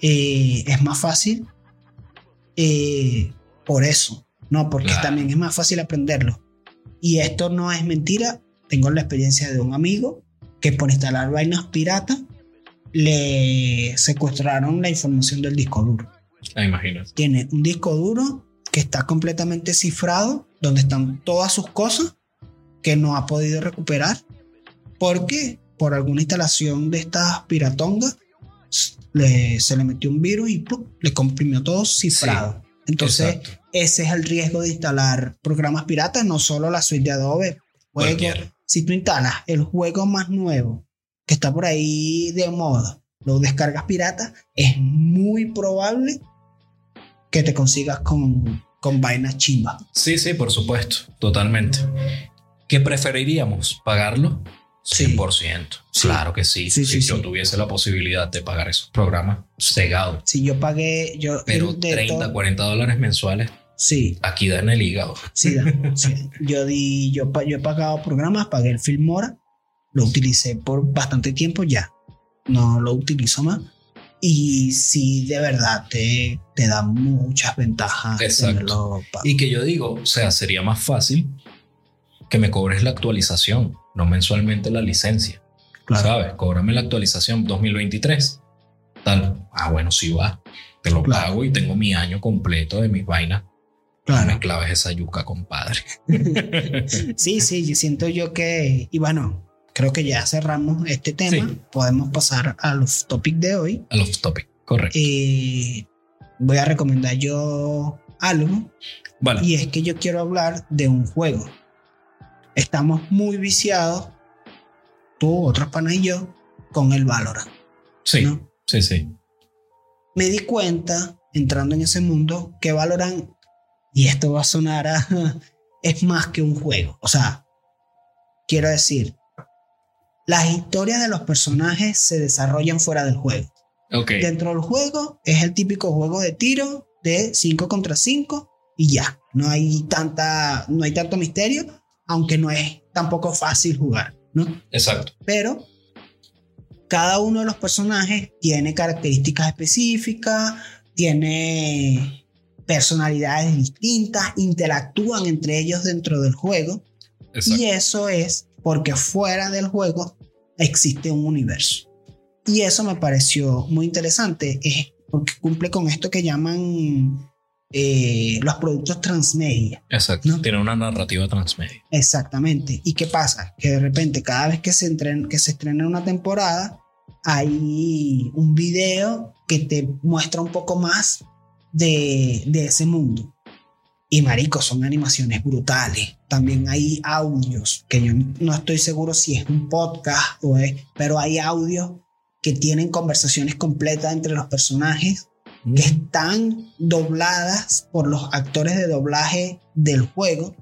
Eh, es más fácil eh, por eso, no, porque Claro. también es más fácil aprenderlo. Y esto no es mentira, tengo la experiencia de un amigo que por instalar vainas piratas le secuestraron la información del disco duro Ah, imagínate. tiene un disco duro que está completamente cifrado, donde están todas sus cosas que no ha podido recuperar porque por alguna instalación de estas piratongas le- se le metió un virus y ¡plup! le comprimió todo cifrado. Entonces, Exacto. ese es el riesgo de instalar programas piratas, no solo la suite de Adobe. Cualquiera. si tú instalas el juego más nuevo que está por ahí de moda, lo descargas pirata, es muy probable que te consigas con, con vainas chimbas. Sí, sí, por supuesto, totalmente. ¿Qué preferiríamos? ¿Pagarlo? Sí. 100%. Sí. Claro que sí. Sí, si sí, yo tuviese la posibilidad de pagar esos programas cegados, Si yo pagué, yo pero de 30, todo- 40 dólares mensuales, sí, aquí da en el hígado. sí, da, sí. Yo di, yo, yo he pagado programas, pagué el Filmora, lo utilicé por bastante tiempo ya, no lo utilizo más. Y sí, de verdad, te, te da muchas ventajas. Exacto. Y que yo digo, o sea, sería más fácil que me cobres la actualización, no mensualmente la licencia. Claro. ¿Sabes? Cóbrame la actualización 2023. Tal. Ah, bueno, sí va. Te lo Claro. pago y tengo mi año completo de mis vainas. Claro. No me claves esa yuca, compadre. Sí, sí, siento yo que, y bueno, creo que ya cerramos este tema. Sí. Podemos pasar a los topics de hoy. Al off topic. Correcto. Eh, voy a recomendar yo algo, Vale. y es que yo quiero hablar de un juego. Estamos muy viciados, tú, otros panas y yo, con el Valorant. sí, ¿no? sí, sí. Me di cuenta, entrando en ese mundo, que Valorant, y esto va a sonar a, es más que un juego. O sea, quiero decir, las historias de los personajes se desarrollan fuera del juego. Dentro del juego es el típico juego de tiro de 5 contra 5 y ya. No hay, tanta, no hay tanto misterio, aunque no es tampoco fácil jugar, ¿no? Exacto. pero cada uno de los personajes tiene características específicas, tiene personalidades distintas, interactúan entre ellos dentro del juego Exacto. y eso es porque fuera del juego existe un universo. Y eso me pareció muy interesante, es porque cumple con esto que llaman eh, los productos transmedia. Exacto. ¿no? Tiene una narrativa transmedia. Exactamente. ¿Y qué pasa? Que de repente cada vez que se, entren- que se estrena una temporada, hay un video que te muestra un poco más de, de ese mundo. Y marico, son animaciones brutales. También hay audios, que yo no estoy seguro si es un podcast o es, pero hay audios que tienen conversaciones completas entre los personajes que están dobladas por los actores de doblaje del juego.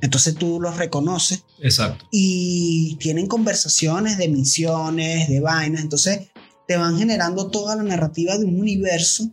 Entonces tú los reconoces Exacto. y tienen conversaciones de misiones, de vainas. Entonces te van generando toda la narrativa de un universo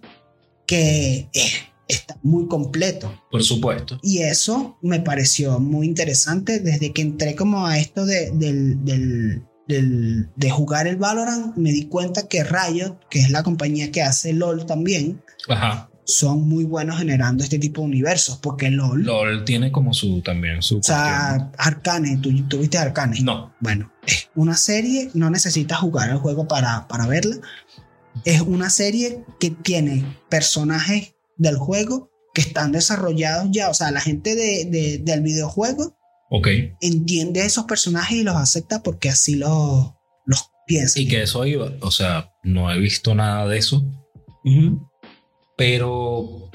que eh, está muy completo. Por supuesto. Y eso me pareció muy interesante desde que entré como a esto de, del, del- del- de jugar el Valorant. Me di cuenta que Riot, que es la compañía que hace LOL también, Ajá. son muy buenos generando este tipo de universos. Porque LOL, LOL tiene como su también su o sea, Arcane, ¿tú, tú viste Arcane? No. Bueno, es una serie, no necesitas jugar el juego para, para verla. Es una serie que tiene personajes del juego que están desarrollados ya. O sea, la gente de- de- del videojuego Ok. entiende a esos personajes y los acepta porque así los, los piensa. Y que eso iba. O sea, no he visto nada de eso. Ujú. Pero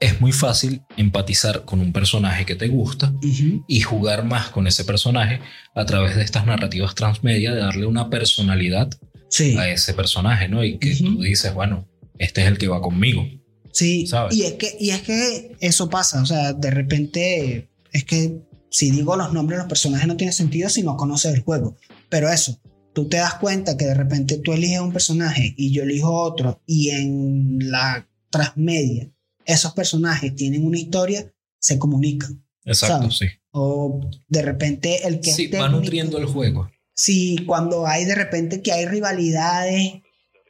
es muy fácil empatizar con un personaje que te gusta Ujú. y jugar más con ese personaje a través de estas narrativas transmedia, de darle una personalidad Sí. a ese personaje, ¿no? Y que tú dices, bueno, este es el que va conmigo. Sí, ¿Sabes? y es, que, y es que eso pasa, o sea, de repente es que si digo los nombres de los personajes no tiene sentido si no conoces el juego, pero eso, tú te das cuenta que de repente tú eliges un personaje y yo elijo otro y en la transmedia esos personajes tienen una historia, se comunican. Exacto, ¿Sabes? sí. O de repente el que Sí, va nutriendo el juego. si cuando hay de repente que hay rivalidades,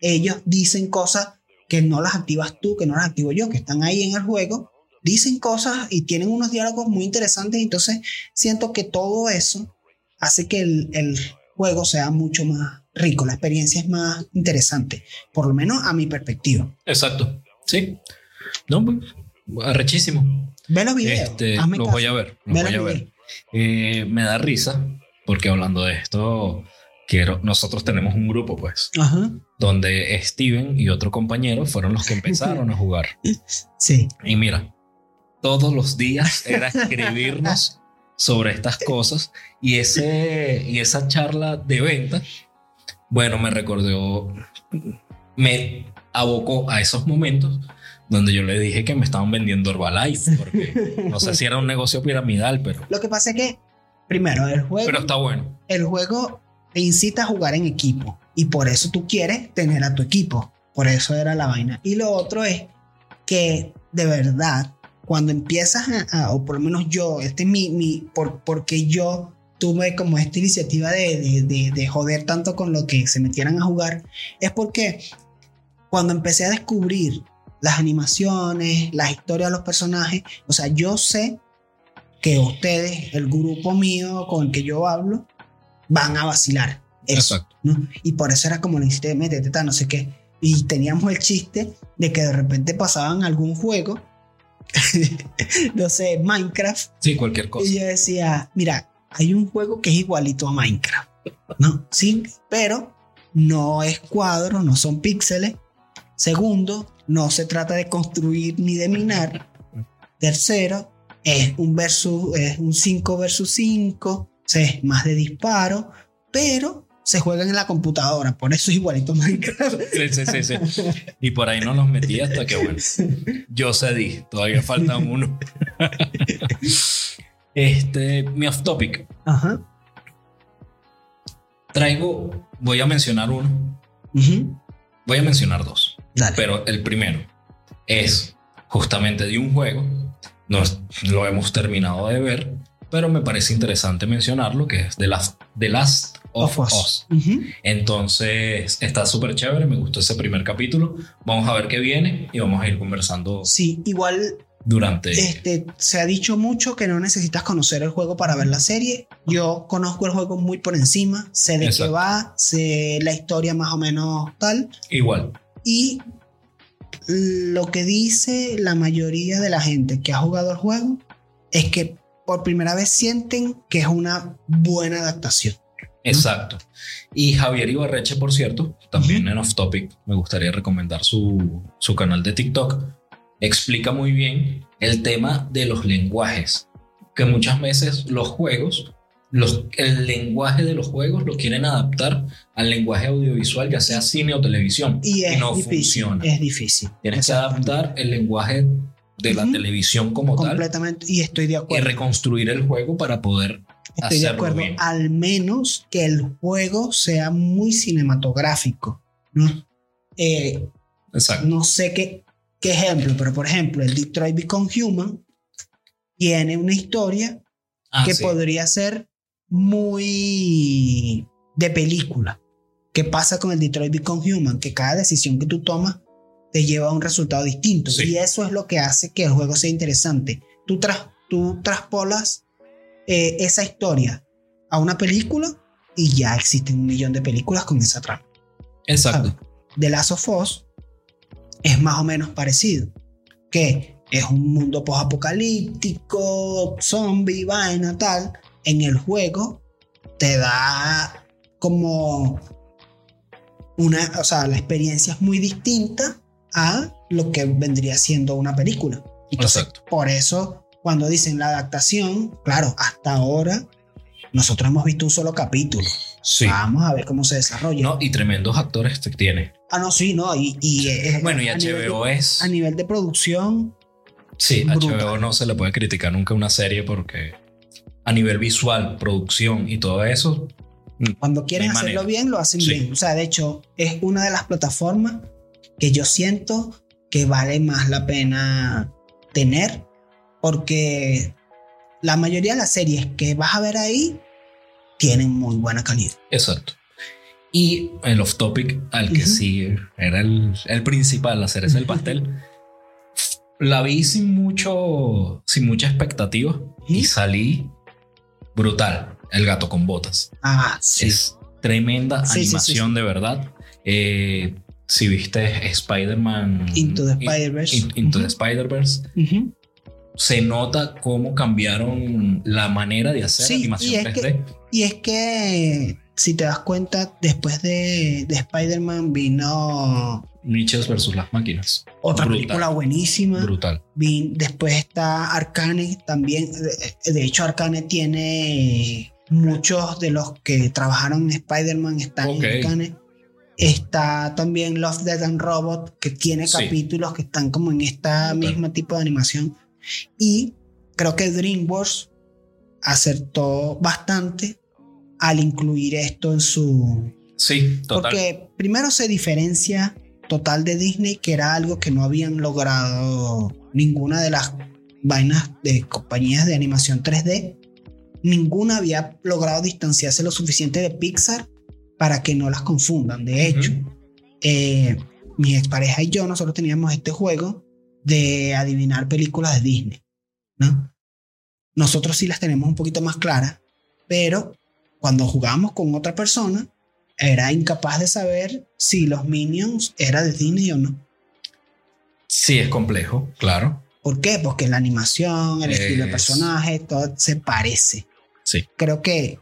ellos dicen cosas que no las activas tú, que no las activo yo, que están ahí en el juego, dicen cosas y tienen unos diálogos muy interesantes, entonces siento que todo eso hace que el, el juego sea mucho más rico, la experiencia es más interesante, por lo menos a mi perspectiva. Exacto, sí. No, pues, arrechísimo. Ve los videos, Este, los voy a ver, los voy a ver. Eh, me da risa porque hablando de esto, quiero, nosotros tenemos un grupo, pues, Ajá, donde Steven y otro compañero fueron los que empezaron a jugar. sí. Y mira, todos los días era escribirnos sobre estas cosas y, ese, y esa charla de venta, bueno, me recordó, me abocó a esos momentos donde yo le dije que me estaban vendiendo Herbalife, porque no sé si era un negocio piramidal, pero, Lo que pasa es que, primero, el juego... pero está bueno. el juego te incita a jugar en equipo y por eso tú quieres tener a tu equipo. Por eso era la vaina. Y lo otro es que de verdad, cuando empiezas a, o por lo menos yo, este es mi, mi por, porque yo tuve como esta iniciativa de, de, de- de joder tanto con lo que se metieran a jugar, es porque cuando empecé a descubrir las animaciones, las historias de los personajes, o sea, yo sé que ustedes, el grupo mío con el que yo hablo, van a vacilar. Eso, Exacto. ¿no? Y por eso era como chiste de métete, tal, no sé qué. Y teníamos el chiste de que de repente pasaban algún juego, no sé, Minecraft, Sí, cualquier cosa. y yo decía, mira, hay un juego que es igualito a Minecraft, ¿no? Sí, pero no es cuadro, no son píxeles. Segundo, no se trata de construir ni de minar. Tercero, es un versus, es un 5 versus 5, es más de disparo, pero se juegan en la computadora, por eso es igualito Minecraft. Sí, sí, sí, sí. Y por ahí no los metí hasta que, bueno, yo cedí. Todavía faltan uno. Este, mi off topic. Ajá. Traigo, voy a mencionar uno. Voy a mencionar dos. Dale. Pero el primero es justamente de un juego. No es- lo hemos terminado de ver, pero me parece interesante mencionarlo, que es The Last, The Last of, Of Us. Entonces está súper chévere, me gustó ese primer capítulo. Vamos a ver qué viene y vamos a ir conversando Sí, igual durante... Este, se ha dicho mucho que no necesitas conocer el juego para ver la serie. Yo conozco el juego muy por encima, sé de qué va, sé la historia más o menos tal. Igual. Y lo que dice la mayoría de la gente que ha jugado el juego es que por primera vez sienten que es una buena adaptación. Exacto. Y Javier Ibarreche, por cierto, también en Off Topic, me gustaría recomendar su, su canal de TikTok. Explica muy bien el tema de los lenguajes. Que muchas veces los juegos, los, el lenguaje de los juegos lo quieren adaptar al lenguaje audiovisual, ya sea cine o televisión. Y es no difícil. funciona. Es difícil. Tienes que adaptar el lenguaje de la televisión como tal Completamente. Y estoy de y acuerdo. reconstruir el juego para poder Estoy de acuerdo. bien. Al menos que el juego sea muy cinematográfico. ¿no? Eh, Exacto. no sé qué, qué ejemplo, pero por ejemplo, el Detroit Become Human tiene una historia Ah, que sí. podría ser muy de película. ¿Qué pasa con el Detroit Become Human? Que cada decisión que tú tomas te lleva a un resultado distinto. Sí. Y eso es lo que hace que el juego sea interesante. Tú, tras, tú traspolas eh, esa historia a una película y ya existen un millón de películas con esa trama. Exacto. The Last of Us es más o menos parecido. Que es un mundo post-apocalíptico, zombie, vaina, tal. En el juego te da como una, o sea, la experiencia es muy distinta a lo que vendría siendo una película. Entonces, Exacto. por eso, cuando dicen la adaptación, claro, hasta ahora nosotros hemos visto un solo capítulo. Sí. Vamos a ver cómo se desarrolla. No, y tremendos actores que tiene. Ah, no, sí, no. Y, y, Bueno, y a nivel HBO de- es. a nivel de producción, Sí, brutal. HBO no se le puede criticar nunca una serie porque a nivel visual, producción y todo eso. cuando quieren hacerlo manera. bien, lo hacen Sí. bien. O sea, de hecho, es una de las plataformas que yo siento que vale más la pena tener porque la mayoría de las series que vas a ver ahí tienen muy buena calidad. Exacto. Y el off topic, al que Ujú. sí era el, el principal, la cereza del pastel, la vi sin mucho, sin mucha expectativa y salí brutal. El gato con botas. Ah, sí. Es tremenda Sí, sí, sí, animación de verdad. Eh, si viste Spider-Man Into the Spider-Verse. In- Into the. Spider-Verse, se nota cómo cambiaron la manera de hacer Sí, y animación es 3D. Y es que, si te das cuenta, después de, de Spider-Man vino Niches versus las máquinas. otra Brutal. película buenísima. Brutal. Vin- después está Arcane también. De, de hecho, Arcane tiene muchos de los que trabajaron en Spider-Man están en Arcane. Está también Love, Death and Robot, que tiene Sí. capítulos que están como en esta Brutal. misma tipo de animación. Y creo que DreamWorks acertó bastante al incluir esto en su, Sí, total. porque primero se diferencia total de Disney, que era algo que no habían logrado ninguna de las vainas de compañías de animación 3D. Ninguna había logrado distanciarse lo suficiente de Pixar para que no las confundan. De hecho, eh, mi expareja y yo, nosotros teníamos este juego de adivinar películas de Disney, ¿no? Nosotros sí las tenemos un poquito más claras, pero cuando jugábamos con otra persona, era incapaz de saber si los Minions era de Disney o no. Sí, es complejo, claro. ¿Por qué? Porque la animación, el estilo de personaje, todo se parece. Sí, Creo que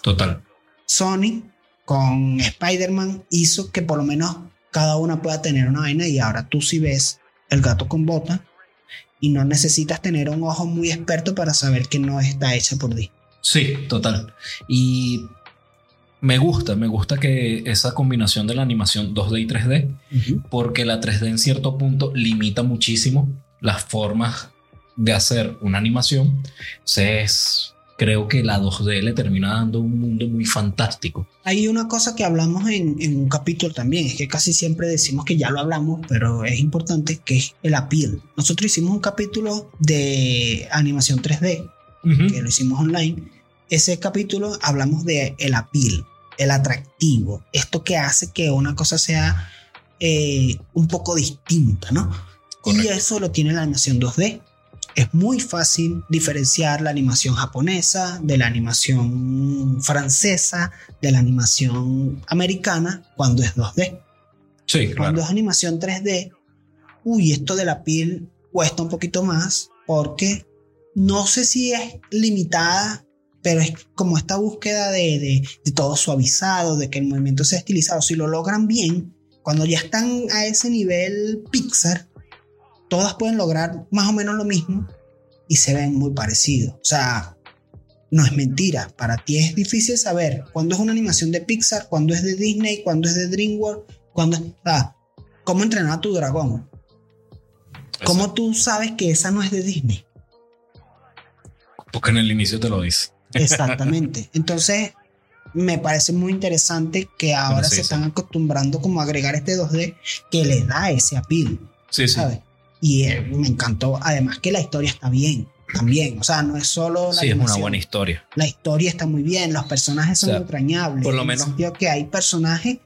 total. Sony con Spider-Man hizo que por lo menos cada una pueda tener una vaina y ahora tú sí ves el gato con bota y no necesitas tener un ojo muy experto para saber que no está hecha por Disney. Sí, total. Y me gusta, me gusta que esa combinación de la animación 2D y 3D, porque la 3D en cierto punto limita muchísimo las formas de hacer una animación. Entonces, creo que la 2D le termina dando un mundo muy fantástico. Hay una cosa que hablamos en, en un capítulo también, es que casi siempre decimos que ya lo hablamos, pero es importante, que es el appeal. Nosotros hicimos un capítulo de animación 3D, que lo hicimos online. Ese capítulo hablamos de el appeal, el atractivo, esto que hace que una cosa sea eh, un poco distinta, ¿no? Y Correcto. eso lo tiene la animación 2D. Es muy fácil diferenciar la animación japonesa de la animación francesa, de la animación americana cuando es 2D. Sí, Cuando claro. es animación 3D, uy, esto de la piel cuesta un poquito más porque no sé si es limitada, pero es como esta búsqueda de, de- de todo suavizado, de que el movimiento sea estilizado. Si lo logran bien, cuando ya están a ese nivel Pixar, todas pueden lograr más o menos lo mismo y se ven muy parecidos. O sea, no es mentira. Para ti es difícil saber cuándo es una animación de Pixar, cuándo es de Disney, cuándo es de DreamWorks, cuándo es... ¿Cómo entrenar a tu dragón? ¿Cómo tú sabes que esa no es de Disney? Porque en el inicio te lo dice. Exactamente. Entonces, me parece muy interesante que ahora sí, se sí. están acostumbrando como a agregar este 2D que le da ese appeal, Sí, sí. Y eh, me encantó. Además que la historia está bien, también. O sea, no es solo la Sí, es una buena historia. La historia está muy bien, los personajes son O sea, entrañables. por lo en el menos- sentido que hay personajes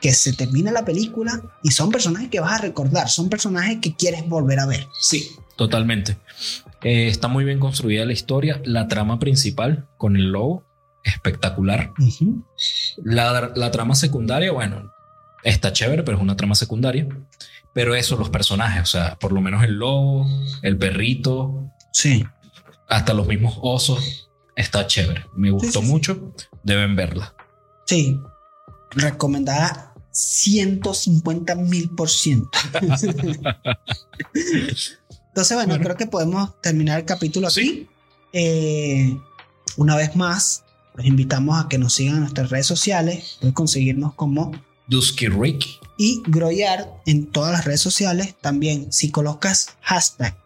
que se termina la película y son personajes que vas a recordar, son personajes que quieres volver a ver. Sí, totalmente. Eh, está muy bien construida la historia. La trama principal con el lobo, espectacular. La, la trama secundaria, bueno, está chévere, pero es una trama secundaria. Pero eso, los personajes, o sea, por lo menos el lobo, el perrito, Sí. hasta los mismos osos, está chévere. Me gustó sí, sí. mucho. Deben verla. Sí. Recomendada 150 mil por ciento. Entonces, bueno, Bueno. creo que podemos terminar el capítulo aquí. Sí. Eh, una vez más, los invitamos a que nos sigan en nuestras redes sociales. Pueden conseguirnos como Dusky Rick. Y Groyard en todas las redes sociales. También, si colocas hashtag,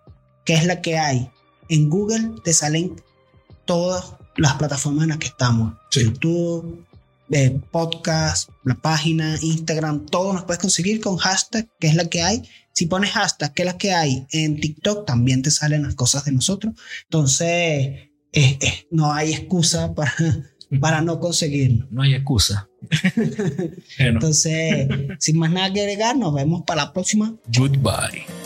que es la que hay en Google, te salen todas las plataformas en las que estamos. Sí. YouTube, eh, podcast, la página, Instagram, todo nos puedes conseguir con hashtag, que es la que hay. Si pones hashtag, que es la que hay en TikTok, también te salen las cosas de nosotros. Entonces, eh, eh, no hay excusa para, para no conseguirlo. No hay excusa. Entonces, sin más nada que agregar, nos vemos para la próxima. goodbye.